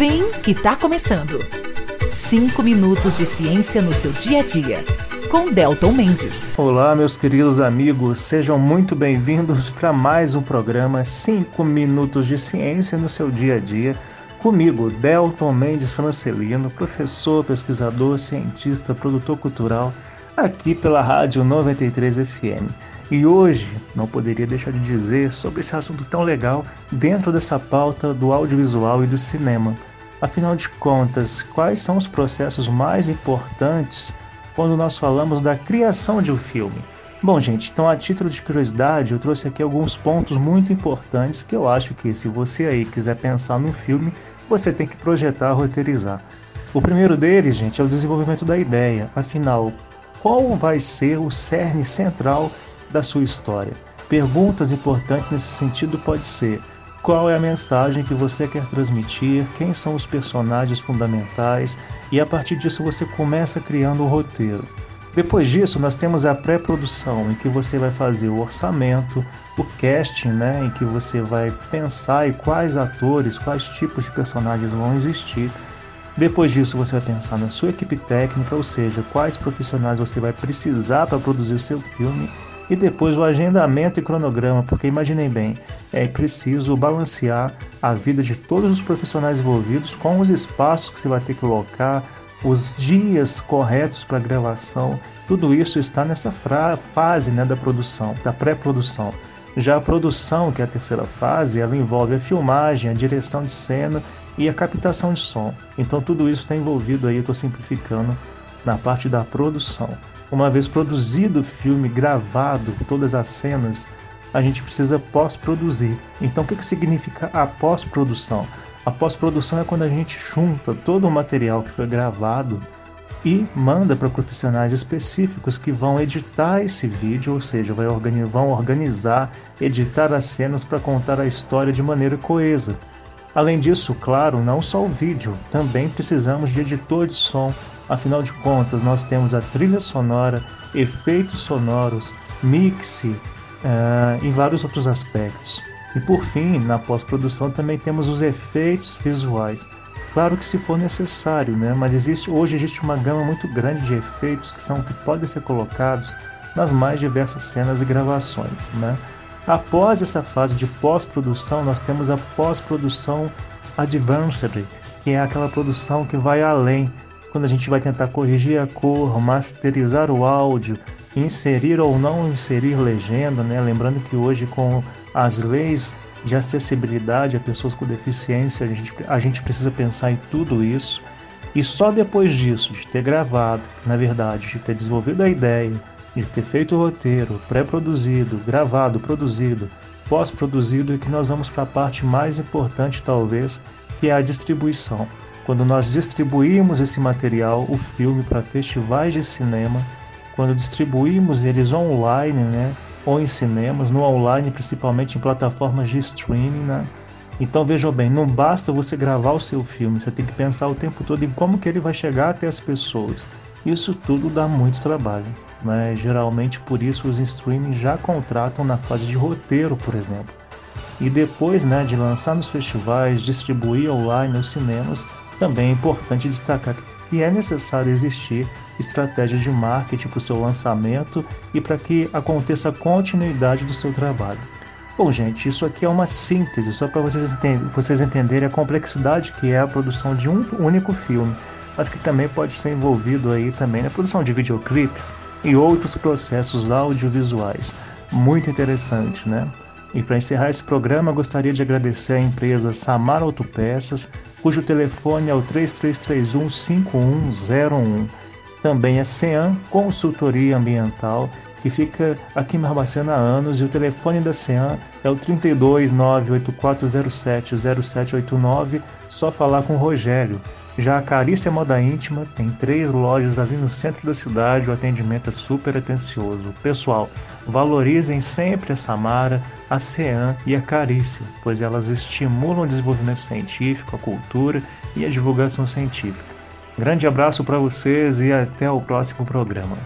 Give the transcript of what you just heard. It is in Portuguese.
Vem que tá começando. Cinco minutos de ciência no seu dia a dia. Com Delton Mendes. Olá, meus queridos amigos, sejam muito bem-vindos para mais um programa 5 Minutos de Ciência no seu dia a dia. Comigo, Delton Mendes Francelino, professor, pesquisador, cientista, produtor cultural, aqui pela Rádio 93 FM. E hoje não poderia deixar de dizer sobre esse assunto tão legal dentro dessa pauta do audiovisual e do cinema. Afinal de contas, quais são os processos mais importantes quando nós falamos da criação de um filme? Bom, gente, então a título de curiosidade, eu trouxe aqui alguns pontos muito importantes que eu acho que se você aí quiser pensar no filme, você tem que projetar, roteirizar. O primeiro deles, gente, é o desenvolvimento da ideia. Afinal, qual vai ser o cerne central da sua história. Perguntas importantes nesse sentido pode ser: qual é a mensagem que você quer transmitir, quem são os personagens fundamentais, e a partir disso você começa criando o roteiro. Depois disso, nós temos a pré-produção, em que você vai fazer o orçamento, o casting, né, em que você vai pensar em quais atores, quais tipos de personagens vão existir. Depois disso, você vai pensar na sua equipe técnica, ou seja, quais profissionais você vai precisar para produzir o seu filme e depois o agendamento e cronograma, porque imaginem bem, é preciso balancear a vida de todos os profissionais envolvidos com os espaços que você vai ter que colocar, os dias corretos para gravação, tudo isso está nessa fase né, da produção, da pré-produção. Já a produção, que é a terceira fase, ela envolve a filmagem, a direção de cena e a captação de som. Então tudo isso está envolvido aí, eu estou simplificando, na parte da produção. Uma vez produzido o filme, gravado, todas as cenas, a gente precisa pós-produzir. Então, o que, que significa a pós-produção? A pós-produção é quando a gente junta todo o material que foi gravado e manda para profissionais específicos que vão editar esse vídeo, ou seja, vão organizar, editar as cenas para contar a história de maneira coesa. Além disso, claro, não só o vídeo, também precisamos de editor de som, Afinal de contas, nós temos a trilha sonora, efeitos sonoros, mix uh, e vários outros aspectos. E por fim, na pós-produção também temos os efeitos visuais. Claro que se for necessário, né? mas existe, hoje existe uma gama muito grande de efeitos que, são, que podem ser colocados nas mais diversas cenas e gravações. Né? Após essa fase de pós-produção, nós temos a pós-produção advanced, que é aquela produção que vai além, quando a gente vai tentar corrigir a cor, masterizar o áudio, inserir ou não inserir legenda, né? Lembrando que hoje com as leis de acessibilidade a pessoas com deficiência, a gente, a gente precisa pensar em tudo isso. E só depois disso, de ter gravado, na verdade, de ter desenvolvido a ideia, de ter feito o roteiro, pré-produzido, gravado, produzido, pós-produzido, é que nós vamos para a parte mais importante, talvez, que é a distribuição. Quando nós distribuímos esse material, o filme, para festivais de cinema, quando distribuímos eles online, né, ou em cinemas, no online, principalmente em plataformas de streaming, né? Então vejam bem, não basta você gravar o seu filme, você tem que pensar o tempo todo em como que ele vai chegar até as pessoas. Isso tudo dá muito trabalho. Né? Geralmente por isso os streaming já contratam na fase de roteiro, por exemplo. E depois né, de lançar nos festivais, distribuir online nos cinemas, também é importante destacar que é necessário existir estratégias de marketing para o seu lançamento e para que aconteça a continuidade do seu trabalho. Bom, gente, isso aqui é uma síntese, só para vocês, vocês entenderem a complexidade que é a produção de um único filme, mas que também pode ser envolvido aí também na produção de videoclipes e outros processos audiovisuais. Muito interessante, né? E para encerrar esse programa, gostaria de agradecer à empresa Samar Autopeças, cujo telefone é o 3331 5101. Também a CEAM Consultoria Ambiental, que fica aqui em Barbacena há anos, e o telefone da CEAM é o 32 98407 0789, só falar com o Rogério. Já a Carícia Moda Íntima tem três lojas ali no centro da cidade, o atendimento é super atencioso. Pessoal, valorizem sempre a Samara, a CEAM e a Carícia, pois elas estimulam o desenvolvimento científico, a cultura e a divulgação científica. Grande abraço para vocês e até o próximo programa.